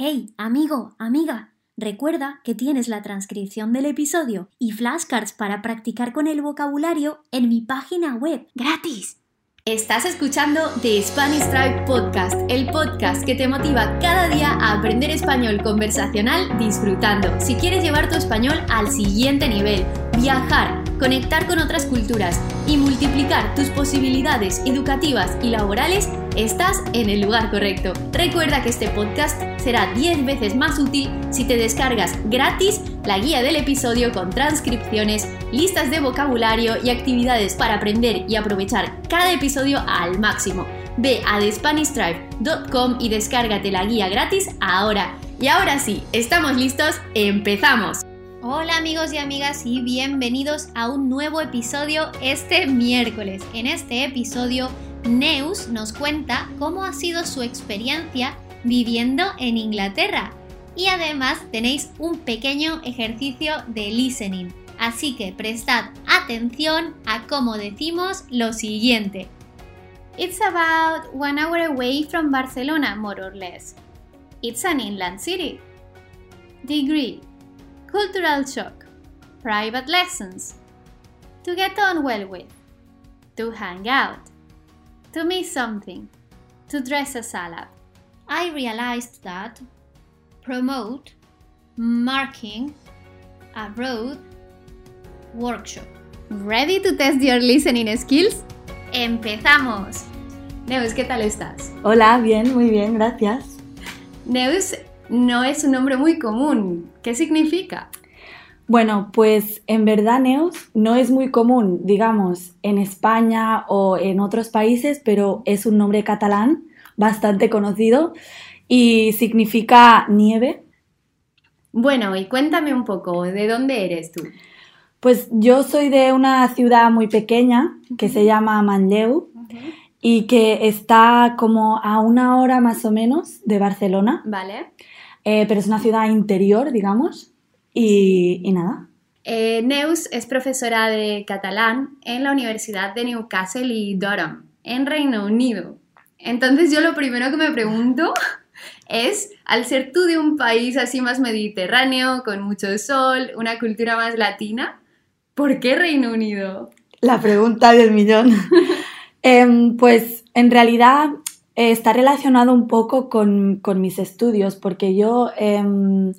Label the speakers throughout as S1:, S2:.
S1: Hey, amigo, amiga, recuerda que tienes la transcripción del episodio y flashcards para practicar con el vocabulario en mi página web, gratis. Estás escuchando The Spanish Tribe Podcast, el podcast que te motiva cada día a aprender español conversacional disfrutando. Si quieres llevar tu español al siguiente nivel, viajar, conectar con otras culturas y multiplicar tus posibilidades educativas y laborales, estás en el lugar correcto. Recuerda que este podcast será 10 veces más útil si te descargas gratis la guía del episodio con transcripciones, listas de vocabulario y actividades para aprender y aprovechar cada episodio al máximo. Ve a thespanishtribe.com y descárgate la guía gratis ahora. Y ahora sí, estamos listos, empezamos. Hola amigos y amigas y bienvenidos a un nuevo episodio este miércoles. En este episodio, Neus nos cuenta cómo ha sido su experiencia viviendo en Inglaterra. Y además tenéis un pequeño ejercicio de listening. Así que prestad atención a cómo decimos lo siguiente. It's about one hour away from Barcelona, more or less. It's an inland city. Degree. Cultural shock. Private lessons. To get on well with. To hang out. To miss something. To dress a salad. I realized that promote, marking, abroad, workshop. ¿Ready to test your listening skills? ¡Empezamos! Neus, ¿qué tal estás?
S2: Hola, bien, muy bien, gracias.
S1: Neus no es un nombre muy común. ¿Qué significa?
S2: Bueno, pues en verdad Neus no es muy común, digamos, en España o en otros países, pero es un nombre catalán bastante conocido y significa nieve.
S1: Bueno, y cuéntame un poco, ¿de dónde eres tú?
S2: Pues yo soy de una ciudad muy pequeña que se llama Manlleu y que está como a una hora más o menos de Barcelona.
S1: Vale.
S2: Eh, pero es una ciudad interior, digamos, y, y nada.
S1: Eh, Neus es profesora de catalán en la Universidad de Newcastle y Durham, en Reino Unido. Entonces yo lo primero que me pregunto es, al ser tú de un país así más mediterráneo, con mucho sol, una cultura más latina, ¿por qué Reino Unido?
S2: La pregunta del millón. Em, pues en realidad eh, está relacionado un poco con, con mis estudios, porque yo em,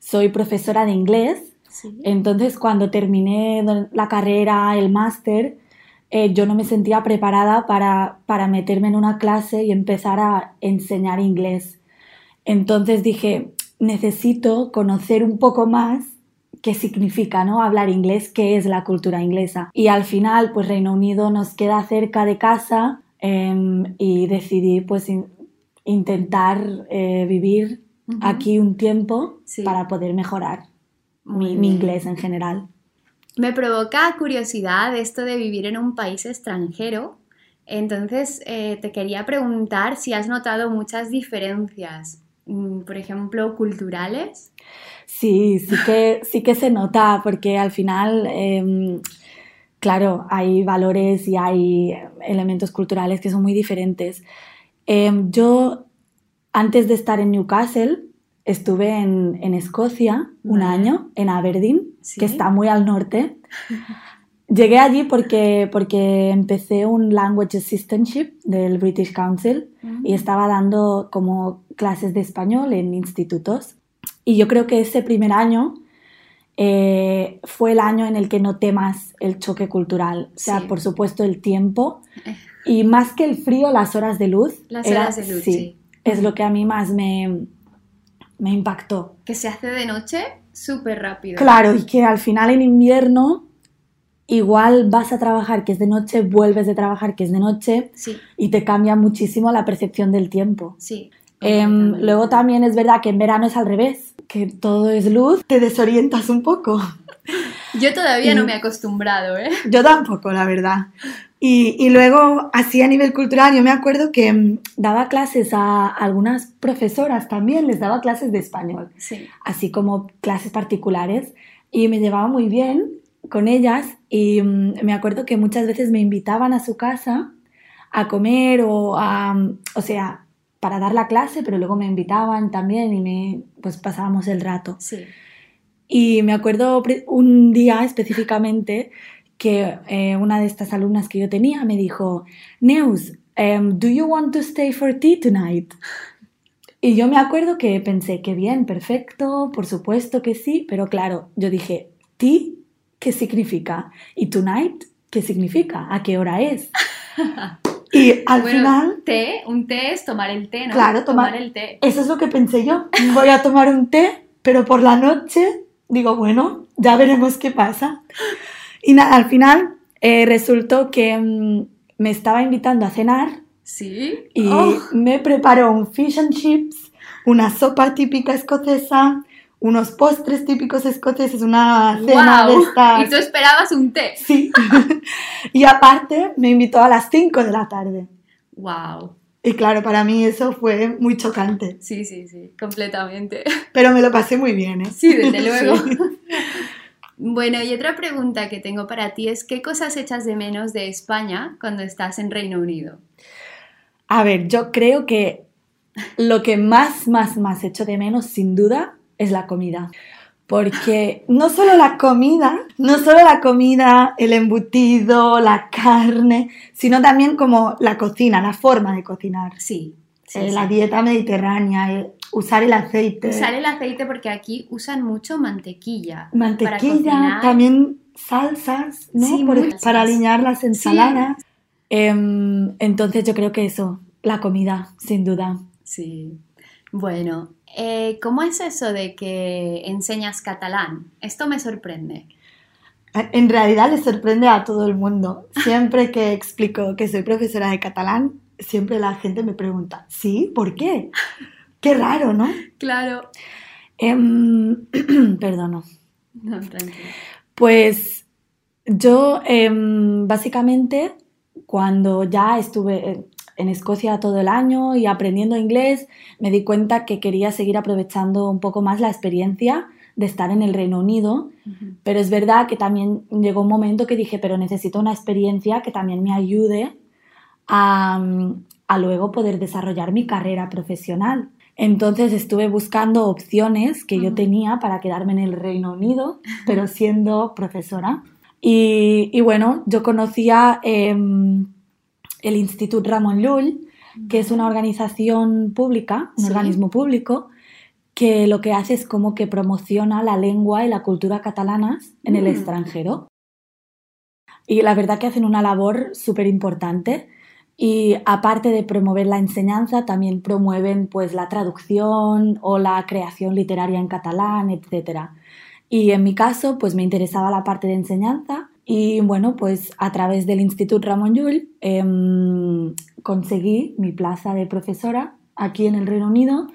S2: soy profesora de inglés,
S1: Sí.
S2: entonces cuando terminé la carrera, el máster, eh, yo no me sentía preparada para, para meterme en una clase y empezar a enseñar inglés. Entonces dije, necesito conocer un poco más qué significa ¿no? hablar inglés, qué es la cultura inglesa. Y al final, pues Reino Unido nos queda cerca de casa em, y decidí pues in- intentar eh, vivir Aquí un tiempo
S1: Sí.
S2: para poder mejorar mi, inglés en general.
S1: Me provoca curiosidad esto de vivir en un país extranjero. Entonces, eh, te quería preguntar si has notado muchas diferencias, mm, por ejemplo, culturales.
S2: Sí, sí que, sí que se nota porque al final, em, claro, hay valores y hay elementos culturales que son muy diferentes. Em, yo, antes de estar en Newcastle, estuve en, en Escocia un año, en Aberdeen,
S1: Sí.
S2: que está muy al norte. Llegué allí porque, porque empecé un Language Assistantship del British Council y estaba dando como clases de español en institutos. Y yo creo que ese primer año eh, fue el año en el que noté más el choque cultural. O sea,
S1: Sí.
S2: por supuesto, el tiempo
S1: Eh.
S2: y más que el frío, las horas de luz.
S1: Las
S2: era-
S1: horas de luz, sí.
S2: Es lo que a mí más me, me impactó.
S1: Que se hace de noche súper rápido.
S2: Claro, y que al final en invierno igual vas a trabajar que es de noche, vuelves de trabajar que es de noche
S1: Sí,
S2: y te cambia muchísimo la percepción del tiempo.
S1: sí.
S2: Em, luego también es verdad que en verano es al revés, que todo es luz, te desorientas un poco.
S1: Yo todavía no me he acostumbrado, ¿eh?
S2: Yo tampoco, la verdad. Y, y luego, así a nivel cultural, yo me acuerdo que mm, daba clases a algunas profesoras también, les daba clases de español,
S1: Sí.
S2: así como clases particulares, y me llevaba muy bien con ellas y mm, me acuerdo que muchas veces me invitaban a su casa a comer o a, o sea, para dar la clase, pero luego me invitaban también y me, pues pasábamos el rato.
S1: Sí.
S2: Y me acuerdo un día específicamente que eh, una de estas alumnas que yo tenía me dijo, Neus, em, do you want to stay for tea tonight? Y yo me acuerdo que pensé, que bien, perfecto, por supuesto que sí, pero claro, yo dije, ¿tea? ¿Qué significa? ¿Y tonight? ¿Qué significa? ¿A qué hora es? Y al
S1: Bueno,
S2: final,
S1: té, un té es tomar el té, ¿no?
S2: Claro, tomar-
S1: el té.
S2: eso es lo que pensé yo. Voy a tomar un té, pero por la noche digo, bueno, ya veremos qué pasa. Y nada, al final eh, resultó que mm, me estaba invitando a cenar
S1: Sí.
S2: y
S1: Oh,
S2: me preparó un fish and chips, una sopa típica escocesa, unos postres típicos escoceses, una cena de
S1: guau.
S2: estas.
S1: Y tú esperabas un té.
S2: Sí. y aparte me invitó a las 5 de la tarde.
S1: Wow.
S2: Y claro, para mí eso fue muy chocante.
S1: Sí, sí, sí, completamente.
S2: Pero me lo pasé muy bien, ¿eh?
S1: Sí, desde luego.
S2: Sí.
S1: Bueno, y otra pregunta que tengo para ti es ¿qué cosas echas de menos de España cuando estás en Reino Unido?
S2: A ver, yo creo que lo que más, más, más echo de menos, sin duda, es la comida. Porque no solo la comida, no solo la comida, el embutido, la carne, sino también como la cocina, la forma de cocinar.
S1: Sí. Sí,
S2: Eh. La dieta mediterránea, el usar el aceite,
S1: Usar el aceite porque aquí usan mucho mantequilla. para
S2: mantequilla,
S1: cocinar.
S2: también salsas, ¿no?
S1: Sí,
S2: Por- para alinear las ensaladas. Em, entonces yo creo que eso, la comida, sin duda.
S1: Sí. Bueno, eh, ¿cómo es eso de que enseñas catalán? Esto me sorprende.
S2: En realidad le sorprende a todo el mundo. Siempre que explico que soy profesora de catalán, siempre la gente me pregunta, ¿sí? ¿Por qué? Qué raro, ¿no?
S1: Claro.
S2: Em, perdono.
S1: No, tranquilo.
S2: Pues yo em, básicamente cuando ya estuve en- en Escocia todo el año y aprendiendo inglés, me di cuenta que quería seguir aprovechando un poco más la experiencia de estar en el Reino Unido. Pero es verdad que también llegó un momento que dije, pero necesito una experiencia que también me ayude a, a luego poder desarrollar mi carrera profesional. Entonces estuve buscando opciones que yo tenía para quedarme en el Reino Unido, pero siendo profesora. Y, y bueno, yo conocía em, el Institut Ramon Llull, que es una organización pública, un
S1: Sí.
S2: organismo público, que lo que hace es como que promociona la lengua y la cultura catalanas en el
S1: Mm.
S2: extranjero. Y la verdad que hacen una labor súper importante. Y aparte de promover la enseñanza, también promueven pues la traducción o la creación literaria en catalán, etc. Y en mi caso, pues me interesaba la parte de enseñanza y bueno, pues a través del Instituto Ramon Llull em, conseguí mi plaza de profesora aquí en el Reino Unido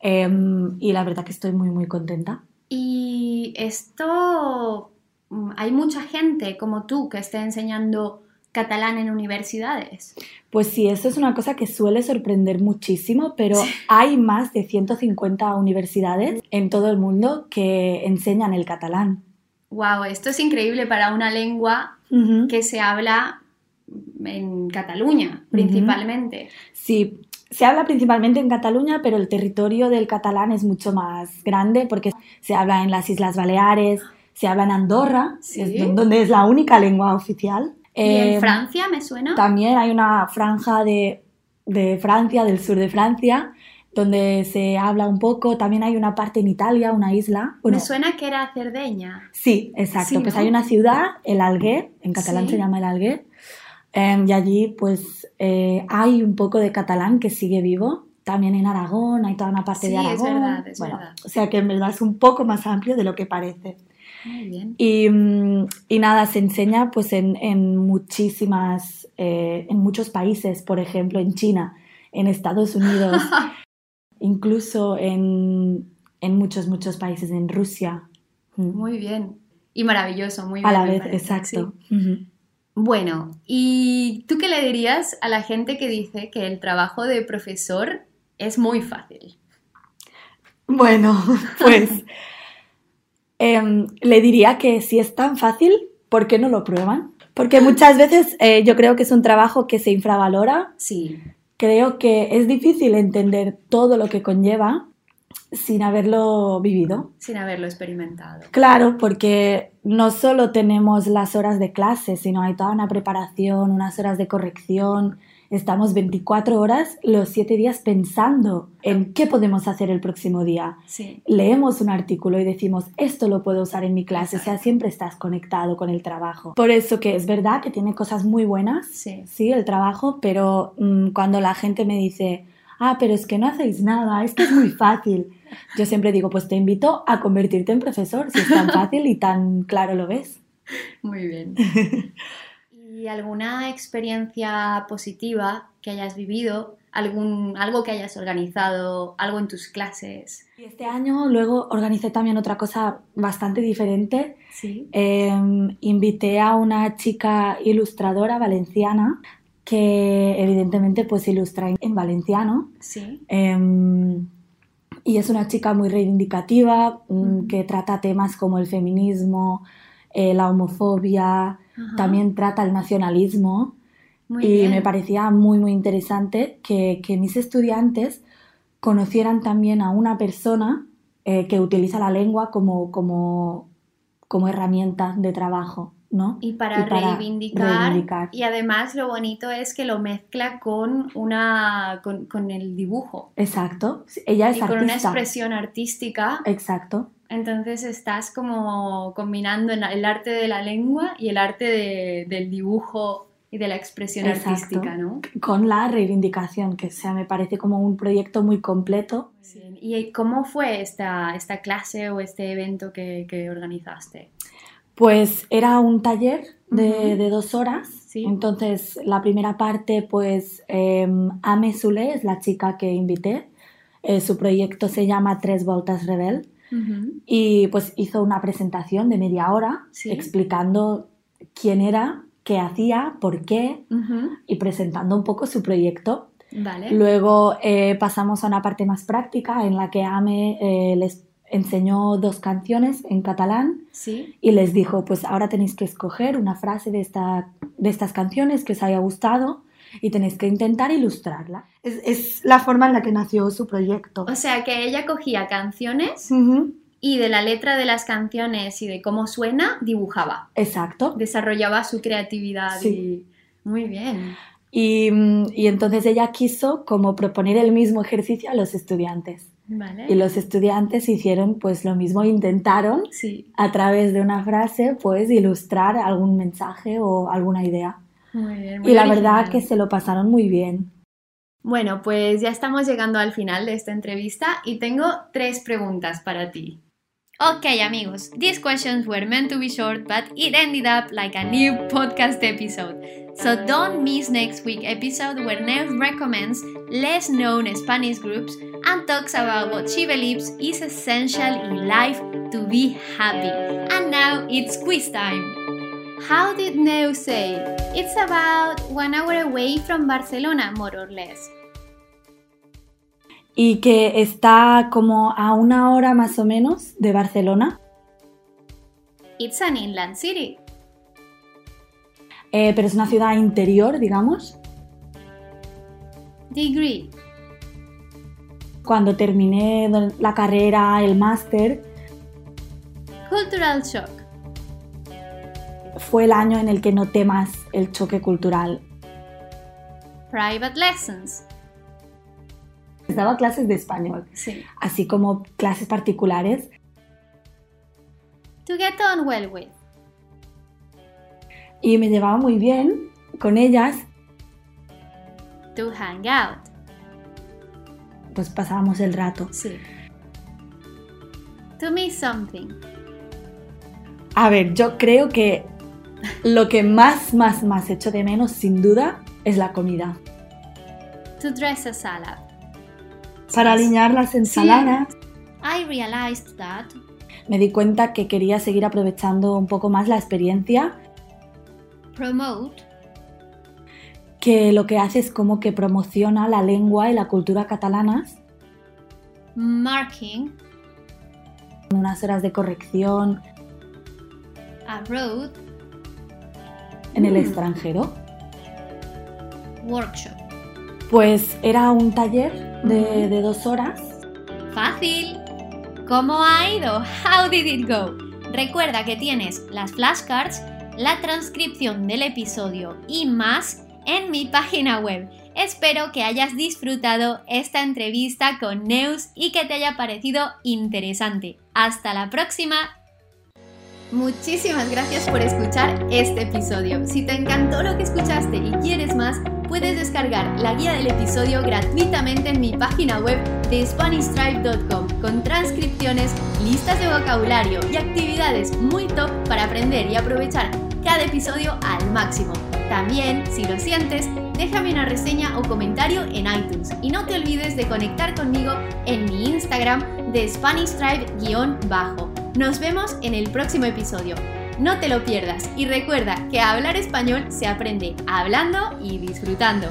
S2: em, y la verdad que estoy muy muy contenta.
S1: Y esto, hay mucha gente como tú que esté enseñando catalán en universidades.
S2: Pues sí, eso es una cosa que suele sorprender muchísimo, pero hay más de 150 universidades en todo el mundo que enseñan el catalán.
S1: Wow, esto es increíble para una lengua que se habla en Cataluña, principalmente.
S2: Sí, se habla principalmente en Cataluña, pero el territorio del catalán es mucho más grande porque se habla en las Islas Baleares, se habla en Andorra,
S1: Sí.
S2: es don- donde es la única lengua oficial.
S1: ¿Y en Francia me suena?
S2: También hay una franja de, de Francia, del sur de Francia, donde se habla un poco. También hay una parte en Italia, una isla. Bueno,
S1: Me suena que era Cerdeña.
S2: Sí, exacto.
S1: Sí,
S2: Pues
S1: ¿no?
S2: hay una ciudad, el Alguer, en catalán
S1: Sí.
S2: se llama el Alguer, em, y allí pues eh, hay un poco de catalán que sigue vivo. También en Aragón, hay toda una parte
S1: Sí,
S2: de
S1: es
S2: Aragón.
S1: verdad, es
S2: Bueno,
S1: verdad.
S2: O sea que en verdad es un poco más amplio de lo que parece.
S1: Muy bien.
S2: Y, mm, y nada, se enseña pues en, en muchísimas, eh, en muchos países, por ejemplo en China, en Estados Unidos, incluso en, en muchos, muchos países, en Rusia. Mm.
S1: Muy bien. Y maravilloso, muy bien.
S2: A la vez,
S1: parece,
S2: exacto.
S1: sí. Bueno, ¿y tú qué le dirías a la gente que dice que el trabajo de profesor es muy fácil?
S2: Bueno, pues em, le diría que si es tan fácil, ¿por qué no lo prueban? Porque muchas veces eh, yo creo que es un trabajo que se infravalora
S1: Sí,
S2: creo que es difícil entender todo lo que conlleva sin haberlo vivido.
S1: Sin haberlo experimentado.
S2: Claro, porque no solo tenemos las horas de clase, sino hay toda una preparación, unas horas de corrección. Estamos 24 horas los 7 días pensando en qué podemos hacer el próximo día.
S1: Sí.
S2: Leemos un artículo y decimos, esto lo puedo usar en mi clase, o sea, siempre estás conectado con el trabajo. Por eso que es verdad que tiene cosas muy buenas,
S1: Sí.
S2: el trabajo, pero mm, cuando la gente me dice, ah, pero es que no hacéis nada, es que es muy fácil. Yo siempre digo, pues te invito a convertirte en profesor, si es tan fácil y tan claro lo ves.
S1: Muy bien. ¿Y alguna experiencia positiva que hayas vivido? Algún, algo que hayas organizado, algo en tus clases.
S2: Y este año luego organicé también otra cosa bastante diferente.
S1: Sí.
S2: Eh, invité a una chica ilustradora valenciana que evidentemente pues ilustra en, en valenciano.
S1: Sí.
S2: Eh, y es una chica muy reivindicativa mm, que trata temas como el feminismo, eh, la homofobia,
S1: Ajá.
S2: también trata el nacionalismo.
S1: Muy
S2: y
S1: bien.
S2: me parecía muy, muy interesante que, que mis estudiantes conocieran también a una persona eh, que utiliza la lengua como, como, como herramienta de trabajo, ¿no?
S1: Y para, reivindicar,
S2: reivindicar.
S1: Y además lo bonito es que lo mezcla con una con, con el dibujo.
S2: Exacto. Ella es
S1: y con una expresión artística.
S2: Exacto.
S1: Entonces estás como combinando el arte de la lengua y el arte de- del dibujo y de la expresión
S2: Exacto.
S1: artística, ¿no?
S2: Con la reivindicación, que sea, me parece como un proyecto muy completo.
S1: Sí. ¿Y cómo fue esta, esta clase o este evento que, que organizaste?
S2: Pues era un taller de, dos horas.
S1: Sí.
S2: Entonces, la primera parte, pues, eh, Ame Sule es la chica que invité. Eh, su proyecto se llama Tres Voltas Rebel. Y pues hizo una presentación de media hora
S1: Sí.
S2: explicando quién era, qué hacía, por qué y presentando un poco su proyecto.
S1: Vale.
S2: Luego eh, pasamos a una parte más práctica en la que Ame eh, les enseñó dos canciones en catalán
S1: Sí.
S2: y les dijo, pues ahora tenéis que escoger una frase de, esta, de estas canciones que os haya gustado y tenéis que intentar ilustrarla. Es, es la forma en la que nació su proyecto.
S1: O sea que ella cogía canciones y de la letra de las canciones y de cómo suena, dibujaba.
S2: Exacto.
S1: Desarrollaba su creatividad
S2: Sí.
S1: y... Muy bien.
S2: Y, mm, y entonces ella quiso como proponer el mismo ejercicio a los estudiantes.
S1: Vale.
S2: Y los estudiantes hicieron pues lo mismo, intentaron
S1: Sí,
S2: a través de una frase pues ilustrar algún mensaje o alguna idea.
S1: Muy bien. muy
S2: Y la
S1: original.
S2: verdad que se lo pasaron muy bien.
S1: Bueno, pues ya estamos llegando al final de esta entrevista y tengo tres preguntas para ti. Okay, amigos, these questions were meant to be short, but it ended up like a new podcast episode. So don't miss next week episode where Neus recommends less known Spanish groups and talks about what she believes is essential in life to be happy. And now it's quiz time. How did Neus say? It's about one hour away from Barcelona, more or less.
S2: Y que está como a una hora más o menos de Barcelona,
S1: It's an inland city.
S2: eh, pero es una ciudad interior, digamos.
S1: Degree.
S2: Cuando terminé la carrera, el máster,
S1: Cultural shock.
S2: Fue el año en el que noté más el choque cultural.
S1: Private lessons.
S2: Daba clases de español,
S1: Sí.
S2: así como clases particulares.
S1: To get on well with.
S2: Y me llevaba muy bien con ellas,
S1: To hang out.
S2: pues pasábamos el rato.
S1: Sí. To miss something.
S2: A ver, yo creo que lo que más, más, más echo de menos, sin duda, es la comida.
S1: To dress a salad.
S2: Para alinear las ensaladas,
S1: I realized that.
S2: Me di cuenta que quería seguir aprovechando un poco más la experiencia,
S1: promote.
S2: Que lo que hace es como que promociona la lengua y la cultura catalanas.
S1: Marking.
S2: Unas horas de corrección.
S1: A road
S2: en el
S1: Mm.
S2: extranjero.
S1: workshop.
S2: Pues era un taller de, de dos horas.
S1: Fácil. ¿Cómo ha ido? How did it go? Recuerda que tienes las flashcards, la transcripción del episodio y más en mi página web. Espero que hayas disfrutado esta entrevista con Neus y que te haya parecido interesante. Hasta la próxima. Muchísimas gracias por escuchar este episodio. Si te encantó lo que escuchaste y quieres más, puedes descargar la guía del episodio gratuitamente en mi página web de SpanishTribe.com con transcripciones, listas de vocabulario y actividades muy top para aprender y aprovechar cada episodio al máximo. También, si lo sientes, déjame una reseña o comentario en iTunes y no te olvides de conectar conmigo en mi Instagram de SpanishTribe-bajo. Nos vemos en el próximo episodio. No te lo pierdas y recuerda que hablar español se aprende hablando y disfrutando.